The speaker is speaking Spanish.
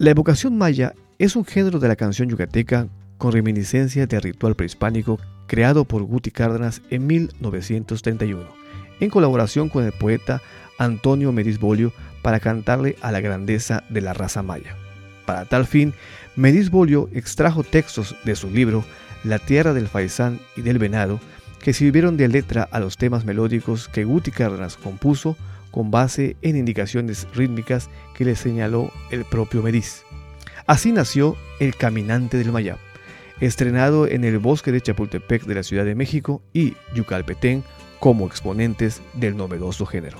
La evocación maya es un género de la canción yucateca con reminiscencia del ritual prehispánico creado por Guti Cárdenas en 1931, en colaboración con el poeta Antonio Mediz Bolio para cantarle a la grandeza de la raza maya. Para tal fin, Mediz Bolio extrajo textos de su libro La tierra del faisán y del venado, que sirvieron de letra a los temas melódicos que Guti Cárdenas compuso con base en indicaciones rítmicas que le señaló el propio Mediz. Así nació El Caminante del Mayab, estrenado en el bosque de Chapultepec de la Ciudad de México y Yucalpetén como exponentes del novedoso género.